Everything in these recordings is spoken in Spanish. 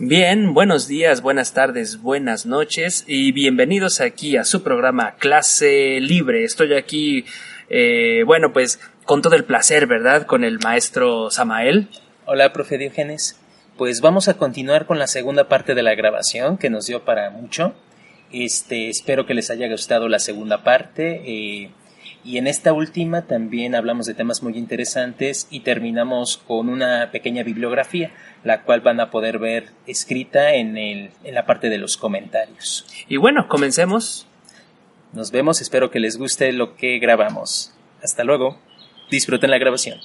Bien, buenos días, buenas tardes, buenas noches y bienvenidos aquí a su programa Clase Libre. Estoy aquí, eh, bueno, pues con todo el placer, ¿verdad? Con el maestro Samael. Hola, profe Diógenes. Pues vamos a continuar con la segunda parte de la grabación que nos dio para mucho. Este, espero que les haya gustado la segunda parte. Eh, y en esta última también hablamos de temas muy interesantes y terminamos con una pequeña bibliografía, la cual van a poder ver escrita en, el, en la parte de los comentarios. Y bueno, comencemos. Nos vemos, espero que les guste lo que grabamos. Hasta luego. Disfruten la grabación.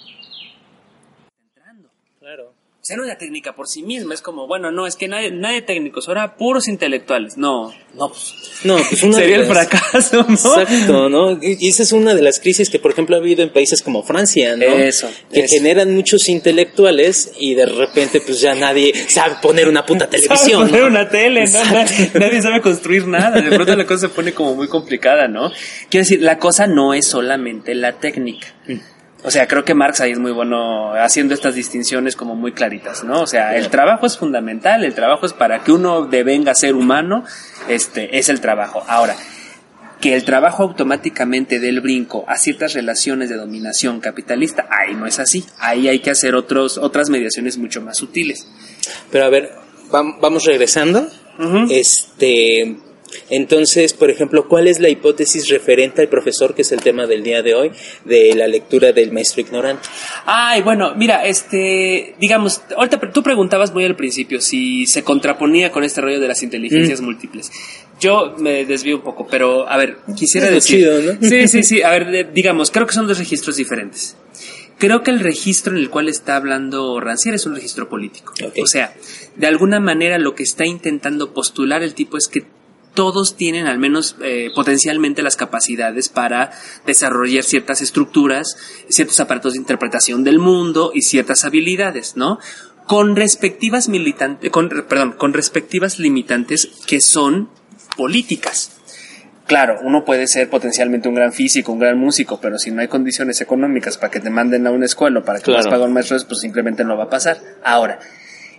O sea, no es la técnica por sí misma, es como, bueno, no, es que nadie, nadie técnicos, ahora puros intelectuales. No, no, pues. No, pues una sería el fracaso, ¿no? Exacto, ¿no? Y esa es una de las crisis que, por ejemplo, ha habido en países como Francia, ¿no? Eso, Que eso. generan muchos intelectuales y de repente, pues ya nadie sabe poner una puta televisión. Sabe poner ¿no? una tele, ¿no? Nadie, nadie sabe construir nada. De pronto la cosa se pone como muy complicada, ¿no? Quiero decir, la cosa no es solamente la técnica. O sea, creo que Marx ahí es muy bueno haciendo estas distinciones como muy claritas, ¿no? O sea, el trabajo es fundamental, el trabajo es para que uno devenga ser humano, este, es el trabajo. Ahora, que el trabajo automáticamente dé el brinco a ciertas relaciones de dominación capitalista, ahí no es así. Ahí hay que hacer otros, otras mediaciones mucho más sutiles. Pero a ver, vam- vamos regresando. Este, entonces, por ejemplo, ¿cuál es la hipótesis referente al profesor, que es el tema del día de hoy, de la lectura del maestro ignorante? Ay, bueno, mira, este, digamos, ahorita tú preguntabas muy al principio si se contraponía con este rollo de las inteligencias Mm. múltiples. Yo me desvío un poco, pero a ver, quisiera Es decir. chido, ¿no? Sí, sí, sí. A ver, digamos, creo que son dos registros diferentes. Creo que el registro en el cual está hablando Rancière es un registro político. O sea, de alguna manera lo que está intentando postular el tipo es que todos tienen al menos eh, potencialmente las capacidades para desarrollar ciertas estructuras, ciertos aparatos de interpretación del mundo y ciertas habilidades, ¿no? Con respectivas militantes, con, perdón, con respectivas limitantes que son políticas. Claro, uno puede ser potencialmente un gran físico, un gran músico, pero si no hay condiciones económicas para que te manden a una escuela o para que Claro. puedas pagar un maestro, pues simplemente no va a pasar. Ahora,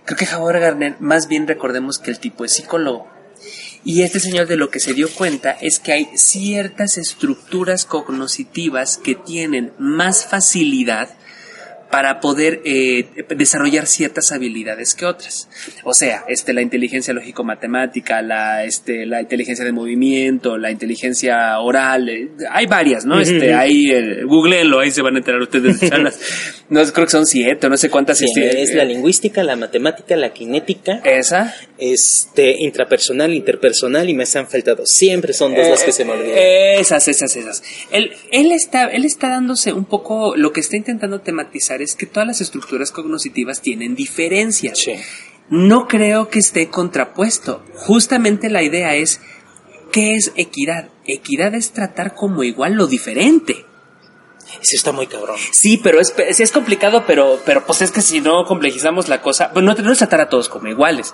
creo que Howard Gardner, más bien recordemos que el tipo es psicólogo. Y este señor de lo que se dio cuenta es que hay ciertas estructuras cognitivas que tienen más facilidad para poder eh, desarrollar ciertas habilidades que otras. O sea, este, la inteligencia lógico-matemática, la, este, la inteligencia de movimiento, la inteligencia oral, eh, hay varias, ¿no? Este, hay, eh, googleenlo, ahí se van a enterar ustedes de charlas. No, creo que son siete, no sé cuántas. Sí, este, es la lingüística, la matemática, la kinética, Esa. este, intrapersonal, interpersonal y me han faltado. Siempre son dos las que se me olvidan. Eh, Esas, esas, esas. Él, él, está, él está dándose un poco, lo que está intentando tematizar es que todas las estructuras cognitivas tienen diferencias. Sí. No creo que esté contrapuesto. Justamente la idea es, ¿qué es equidad? Equidad es tratar como igual lo diferente. Eso está muy cabrón. Sí, pero es, sí es complicado, pero, pero pues es que si no complejizamos la cosa, pues no, no es tratar a todos como iguales.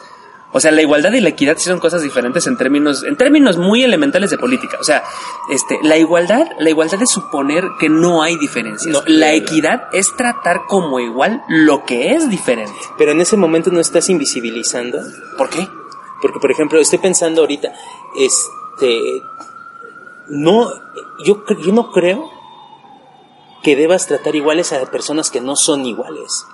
O sea, la igualdad y la equidad sí son cosas diferentes en términos, en términos muy elementales de política. O sea, este, la igualdad, la igualdad es suponer que no hay diferencias. No, la equidad es tratar como igual lo que es diferente. Pero en ese momento no estás invisibilizando. ¿Por qué? Porque, por ejemplo, estoy pensando ahorita, este, no, yo, yo no creo que debas tratar iguales a personas que no son iguales.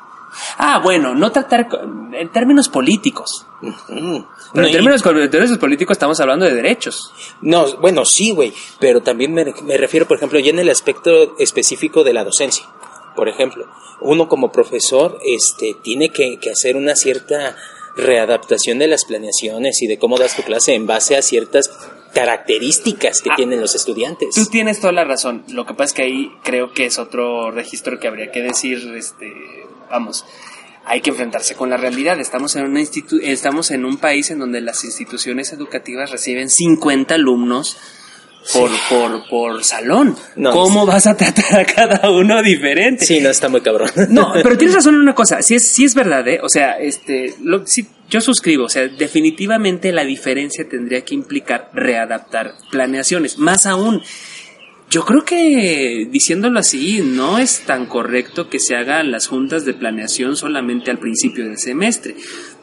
Ah, bueno, no tratar en términos políticos. Pero No, en y- términos, términos políticos estamos hablando de derechos. No, bueno, sí, güey, pero también me, me refiero, por ejemplo, ya en el aspecto específico de la docencia. Por ejemplo, uno como profesor este, tiene que, que hacer una cierta readaptación de las planeaciones y de cómo das tu clase en base a ciertas características que Ah. tienen los estudiantes. Tú tienes toda la razón. Lo que pasa es que ahí creo que es otro registro que habría que decir, este, vamos, hay que enfrentarse con la realidad. Estamos en una institu estamos en un país en donde las instituciones educativas reciben 50 alumnos por, por, por salón. No, ¿Cómo vas a tratar a cada uno diferente? Sí, no, está muy cabrón. No, pero tienes razón en una cosa, sí es, sí es verdad, ¿eh? O sea, este, lo, sí, yo suscribo, o sea, definitivamente la diferencia tendría que implicar readaptar planeaciones. Más aún, yo creo que, diciéndolo así, no es tan correcto que se hagan las juntas de planeación solamente al principio del semestre.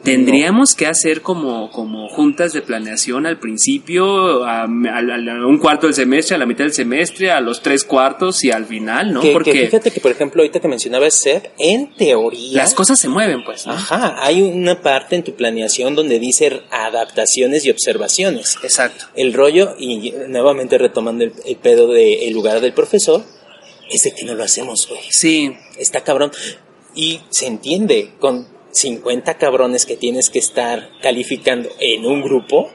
Tendríamos que hacer como, como juntas de planeación al principio, a, a- a un cuarto del semestre, a la mitad del semestre, a los tres cuartos y al final, ¿no? Que, que Porque fíjate que, por ejemplo, ahorita que mencionabas SEP, en teoría... las cosas se mueven, pues, ¿no? Ajá, hay una parte en tu planeación donde dice adaptaciones y observaciones. Exacto. El rollo, y nuevamente retomando el, el pedo del lugar del profesor, es de que no lo hacemos, güey. Sí, Está cabrón. Y se entiende, con 50 cabrones que tienes que estar calificando en un grupo,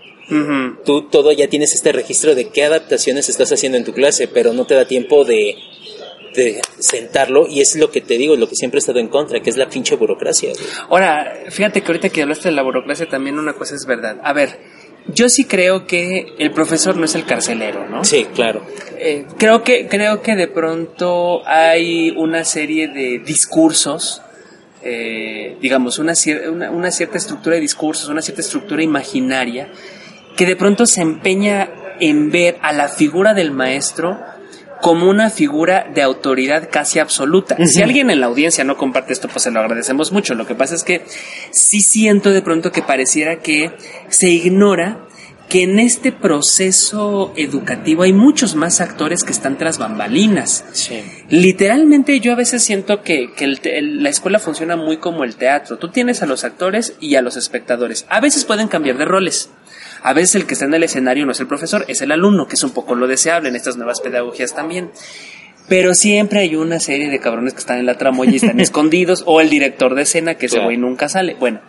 tú todo ya tienes este registro de qué adaptaciones estás haciendo en tu clase, pero no te da tiempo de, de sentarlo y es lo que te digo, lo que siempre he estado en contra, que es la pinche burocracia. güey. Ahora, fíjate que ahorita que hablaste de la burocracia también una cosa es verdad. A ver, yo sí creo que el profesor no es el carcelero, ¿no? Sí, claro. Eh, creo que creo que de pronto hay una serie de discursos eh, digamos una, cier- una, una cierta estructura de discursos una cierta estructura imaginaria que de pronto se empeña en ver a la figura del maestro como una figura de autoridad casi absoluta. Si alguien en la audiencia no comparte esto, pues se lo agradecemos mucho. Lo que pasa es que sí siento de pronto que pareciera que se ignora que en este proceso educativo hay muchos más actores que están tras bambalinas. Sí. Literalmente yo a veces siento que, que el el- la escuela funciona muy como el teatro. Tú tienes a los actores y a los espectadores. A veces pueden cambiar de roles. A veces el que está en el escenario no es el profesor, es el alumno, que es un poco lo deseable en estas nuevas pedagogías también. Pero siempre hay una serie de cabrones que están en la tramoya y están escondidos, o el director de escena, que ese Claro. güey nunca sale. Bueno,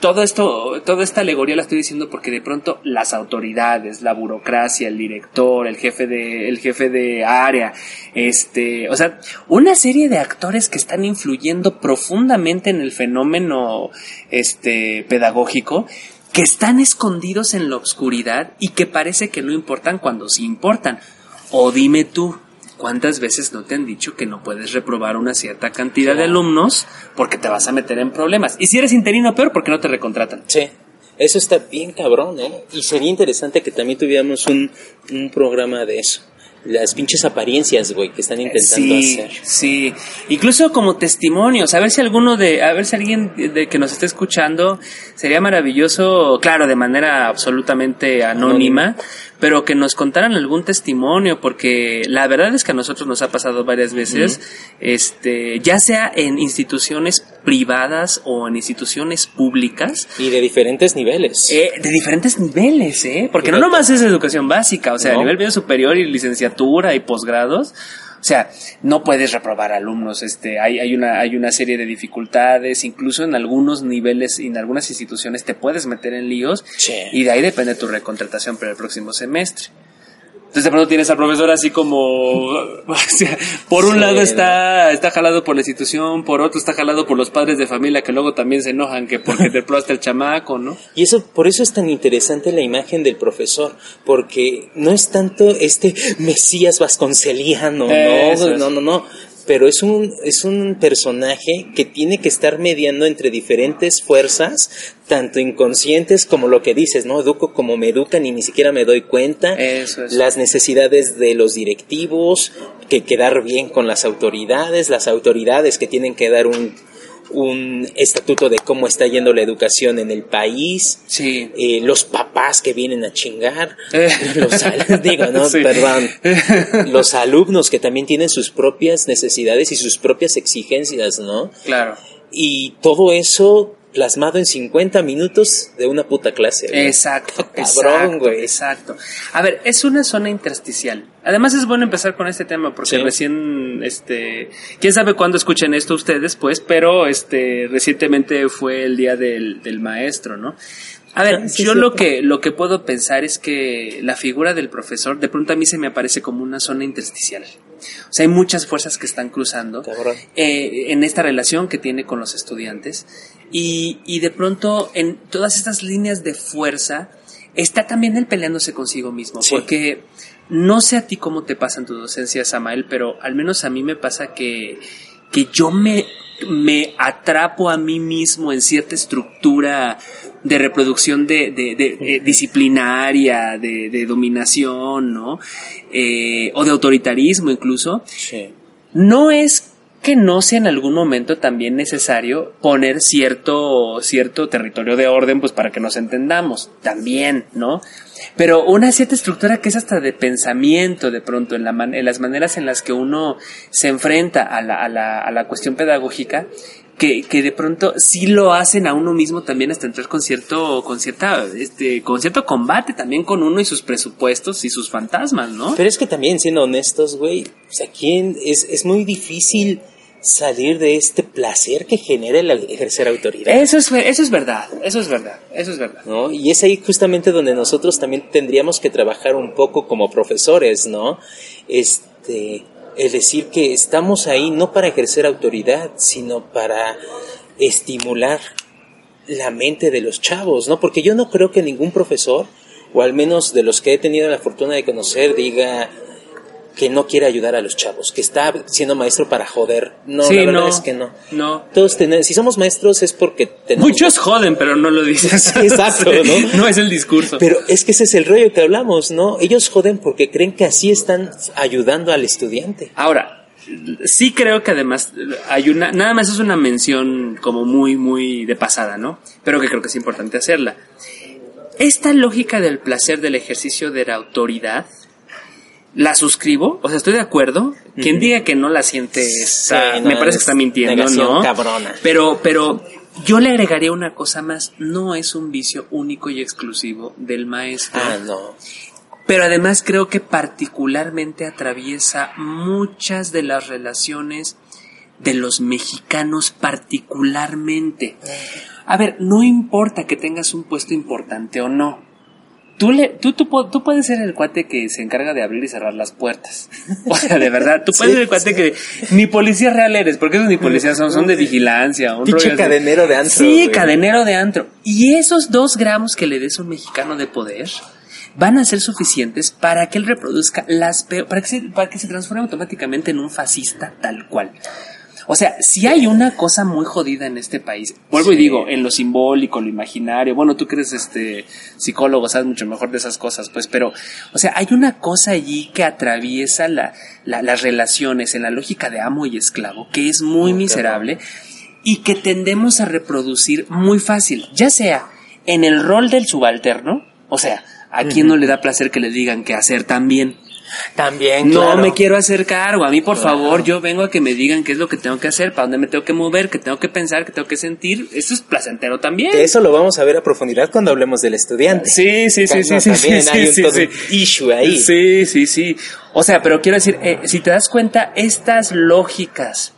todo esto, toda esta alegoría la estoy diciendo porque de pronto las autoridades, la burocracia, el director, el jefe de, el jefe de área, este, o sea, una serie de actores que están influyendo profundamente en el fenómeno, este, pedagógico, que están escondidos en la oscuridad y que parece que no importan cuando sí importan. O dime tú, ¿cuántas veces no te han dicho que no puedes reprobar una cierta cantidad de alumnos porque te vas a meter en problemas? Y si eres interino, peor porque no te recontratan. Sí, eso está bien cabrón, ¿eh? Y sería interesante que también tuviéramos un, un programa de eso. Las pinches apariencias, güey, que están intentando Sí, hacer. sí. Incluso como testimonios, a ver si alguno de, a ver si alguien de que nos esté escuchando, sería maravilloso, claro, de manera absolutamente anónima, pero que nos contaran algún testimonio, porque la verdad es que a nosotros nos ha pasado varias veces, este, ya sea en instituciones privadas o en instituciones públicas, Y de diferentes niveles. eh, de diferentes niveles, ¿eh? Porque no nomás es educación básica, o sea, a nivel medio superior y licenciatura y posgrados. O sea, no puedes reprobar alumnos, este, hay, hay una, hay una serie de dificultades, incluso en algunos niveles, en algunas instituciones te puedes meter en líos, Sí. y de ahí depende tu recontratación para el próximo semestre. Entonces de pronto tienes al profesor así como, o sea, por un Sí, lado está, está jalado por la institución, por otro está jalado por los padres de familia que luego también se enojan que porque te probaste el chamaco, ¿no? Y eso, por eso es tan interesante la imagen del profesor, porque no es tanto este Mesías Vasconceliano, Eso no, no, no, no. Pero es un, es un personaje que tiene que estar mediando entre diferentes fuerzas, tanto inconscientes como lo que dices, ¿no? Educo como me educan y ni siquiera me doy cuenta. Eso es. Las necesidades de los directivos, que quedar bien con las autoridades, las autoridades que tienen que dar un, un estatuto de cómo está yendo la educación en el país, Sí. eh, los papás que vienen a chingar, Eh. los al- digo, no, Sí. perdón, los alumnos que también tienen sus propias necesidades y sus propias exigencias, ¿no? Claro. Y todo eso plasmado en 50 minutos de una puta clase. güey. Exacto, Cabrón, güey. exacto. A ver, es una zona intersticial. Además es bueno empezar con este tema porque Sí. recién, este, quién sabe cuándo escuchen esto ustedes, pues, pero este, recientemente fue el día del, del maestro, ¿no? A ver, sí, yo sí. lo que, lo que puedo pensar es que la figura del profesor de pronto a mí se me aparece como una zona intersticial. O sea, hay muchas fuerzas que están cruzando eh, en esta relación que tiene con los estudiantes y, y de pronto en todas estas líneas de fuerza está también él peleándose consigo mismo Sí. porque no sé a ti cómo te pasa en tu docencia Samael pero al menos a mí me pasa que, que yo me, me atrapo a mí mismo en cierta estructura de reproducción de, de- de- eh, disciplinaria, de, de dominación, ¿no? Eh, o de autoritarismo incluso, Sí. no es que no sea en algún momento también necesario poner cierto, cierto territorio de orden, pues para que nos entendamos, también, ¿no? Pero una cierta estructura que es hasta de pensamiento, de pronto, en, la en las maneras en las que uno se enfrenta a la, a la, a la cuestión pedagógica, que, que, de pronto sí lo hacen a uno mismo también hasta entrar con cierto, con cierta, este, con cierto combate también con uno y sus presupuestos y sus fantasmas, ¿no? Pero es que también, siendo honestos, güey, pues aquí es, es muy difícil salir de este placer que genera el ejercer autoridad. Eso es, eso es verdad, eso es verdad, eso es verdad. ¿No? Y es ahí justamente donde nosotros también tendríamos que trabajar un poco como profesores, ¿no? Este, es decir que estamos ahí no para ejercer autoridad, sino para estimular la mente de los chavos, ¿no? Porque yo no creo que ningún profesor, o al menos de los que he tenido la fortuna de conocer, diga, que no quiere ayudar a los chavos, que está siendo maestro para joder. No, la verdad es que no. No. Todos tenemos, si somos maestros es porque tenemos... Muchos joden, pero no lo dices. Exacto, ¿no? no es el discurso. Pero es que ese es el rollo que hablamos, ¿no? Ellos joden porque creen que así están ayudando al estudiante. Ahora, sí creo que además hay una, nada más es una mención como muy, muy de pasada, ¿no? Pero que creo que es importante hacerla. Esta lógica del placer del ejercicio de la autoridad la suscribo, o sea, estoy de acuerdo. Quien diga que no la siente, me parece que está mintiendo, ¿no? Cabrona. Pero, pero yo le agregaría una cosa más, no es un vicio único y exclusivo del maestro. Ah, no. Pero además creo que particularmente atraviesa muchas de las relaciones de los mexicanos particularmente. A ver, no importa que tengas un puesto importante o no Tú, le, tú, tú, tú, puedes ser el cuate que se encarga de abrir y cerrar las puertas. O sea, de verdad, tú puedes ser el cuate que ni policía real eres, porque esos ni policías son, son de vigilancia. Un Pinche cadenero de antro. Sí, cadenero de antro. Y esos dos gramos que le des a un mexicano de poder van a ser suficientes para que él reproduzca las peores, para que se, para que se transforme automáticamente en un fascista tal cual. O sea, si hay una cosa muy jodida en este país, vuelvo y digo, en lo simbólico, lo imaginario, bueno, tú que eres este psicólogo, sabes mucho mejor de esas cosas, pues, pero, o sea, hay una cosa allí que atraviesa la, las relaciones en la lógica de amo y esclavo, que es muy miserable y que tendemos a reproducir muy fácil, ya sea en el rol del subalterno, o sea, a quien no le da placer que le digan qué hacer también. También, No me quiero hacer cargo. A mí, por favor, yo vengo a que me digan qué es lo que tengo que hacer, para dónde me tengo que mover, qué tengo que pensar, qué tengo que sentir. Eso es placentero también. eso lo vamos a ver a profundidad cuando hablemos del estudiante. Sí, sí, sí, sí, sí. También sí, hay un sí, todo sí. issue ahí. Sí, sí, sí. O sea, pero quiero decir, eh, si te das cuenta, estas lógicas,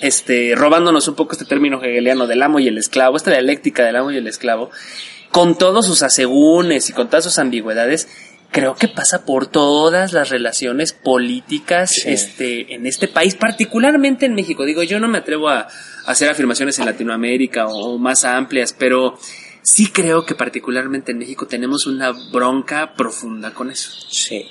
este, robándonos un poco este término hegeliano del amo y el esclavo, esta dialéctica del amo y el esclavo, con todos sus asegúnes y con todas sus ambigüedades, creo que pasa por todas las relaciones políticas Sí. este, en este país, particularmente en México. Digo, yo no me atrevo a, a hacer afirmaciones en Latinoamérica o, más amplias, pero sí creo que particularmente en México tenemos una bronca profunda con eso. Sí.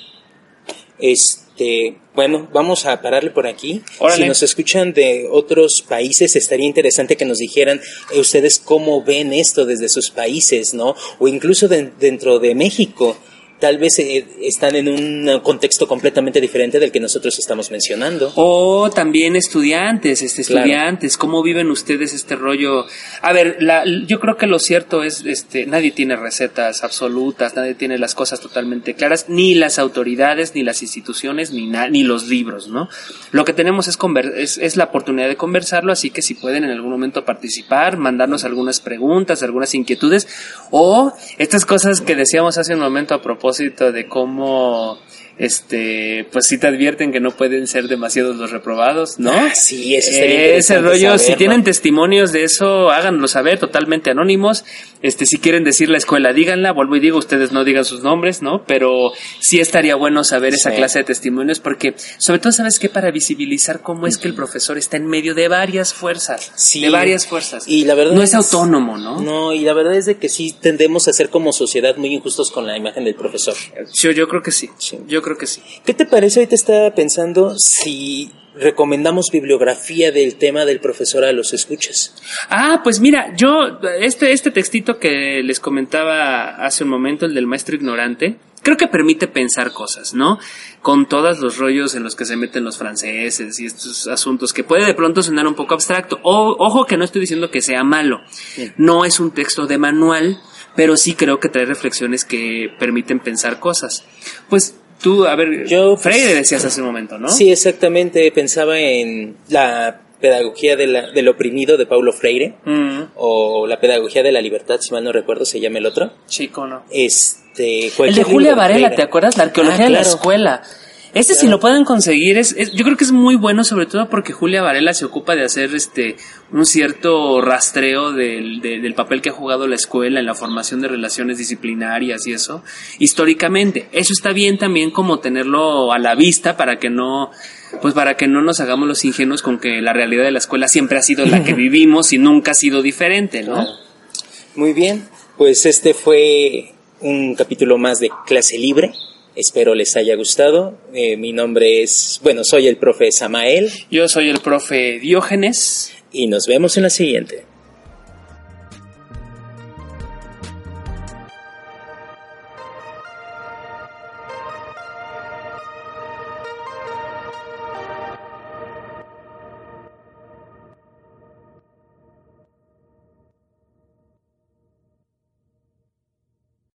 Este, bueno, vamos a pararle por aquí. Órale. Si nos escuchan de otros países, estaría interesante que nos dijeran eh, ustedes cómo ven esto desde sus países, ¿no? O incluso de- dentro de México. Tal vez eh, están en un contexto completamente diferente del que nosotros estamos mencionando. O también estudiantes, este, Claro. estudiantes, ¿cómo viven ustedes este rollo? A ver, la, yo creo que lo cierto es, este, nadie tiene recetas absolutas, nadie tiene las cosas totalmente claras, ni las autoridades, ni las instituciones, ni, na- ni los libros, ¿no? Lo que tenemos es, conver- es, es la oportunidad de conversarlo, así que si pueden en algún momento participar, mandarnos algunas preguntas, algunas inquietudes, o estas cosas que decíamos hace un momento a propósito de cómo, este, pues si te advierten que no pueden ser demasiados los reprobados, ¿no? Ah, sí, eso estaría Ese interesante rollo, si tienen testimonios de eso, háganlo saber, totalmente anónimos. Este, si quieren decir la escuela, díganla, vuelvo y digo, ustedes no digan sus nombres, ¿no? Pero sí estaría bueno saber esa Sí. clase de testimonios porque, sobre todo, ¿sabes qué? Para visibilizar cómo es que el profesor está en medio de varias fuerzas. Sí. De varias fuerzas. Y la verdad No es autónomo, ¿no? No, y la verdad es de que sí tendemos a ser como sociedad muy injustos con la imagen del profesor. Yo, yo creo que sí. Sí. Yo creo que sí. ¿Qué te parece? Ahorita estaba pensando si recomendamos bibliografía del tema del profesor a los escuchas. Ah, pues mira, yo, este, este textito que les comentaba hace un momento, el del maestro ignorante, creo que permite pensar cosas, ¿no? Con todos los rollos en los que se meten los franceses y estos asuntos que puede de pronto sonar un poco abstracto. O, ojo que no estoy diciendo que sea malo. No es un texto de manual, pero sí creo que trae reflexiones que permiten pensar cosas. Pues tú, a ver, Yo, pues, Freire decías hace un momento, ¿no? Sí, exactamente. Pensaba en la pedagogía de la- del oprimido de Paulo Freire Mm, o la pedagogía de la libertad, si mal no recuerdo, se llama el otro. chico, ¿no? Este, El de Julia Varela. ¿te acuerdas? La arqueología Ah, de la escuela. Ese si lo pueden conseguir, es, es- yo creo que es muy bueno, sobre todo porque Julia Varela se ocupa de hacer este un cierto rastreo del, de- del papel que ha jugado la escuela en la formación de relaciones disciplinarias y eso, históricamente. Eso está bien también como tenerlo a la vista para que no, pues para que no nos hagamos los ingenuos con que la realidad de la escuela siempre ha sido la que vivimos y nunca ha sido diferente, ¿no? Muy bien, pues este fue un capítulo más de clase libre. Espero les haya gustado. Eh, mi nombre es, bueno, soy el profe Samael Yo soy el profe Diógenes. y nos vemos en la siguiente.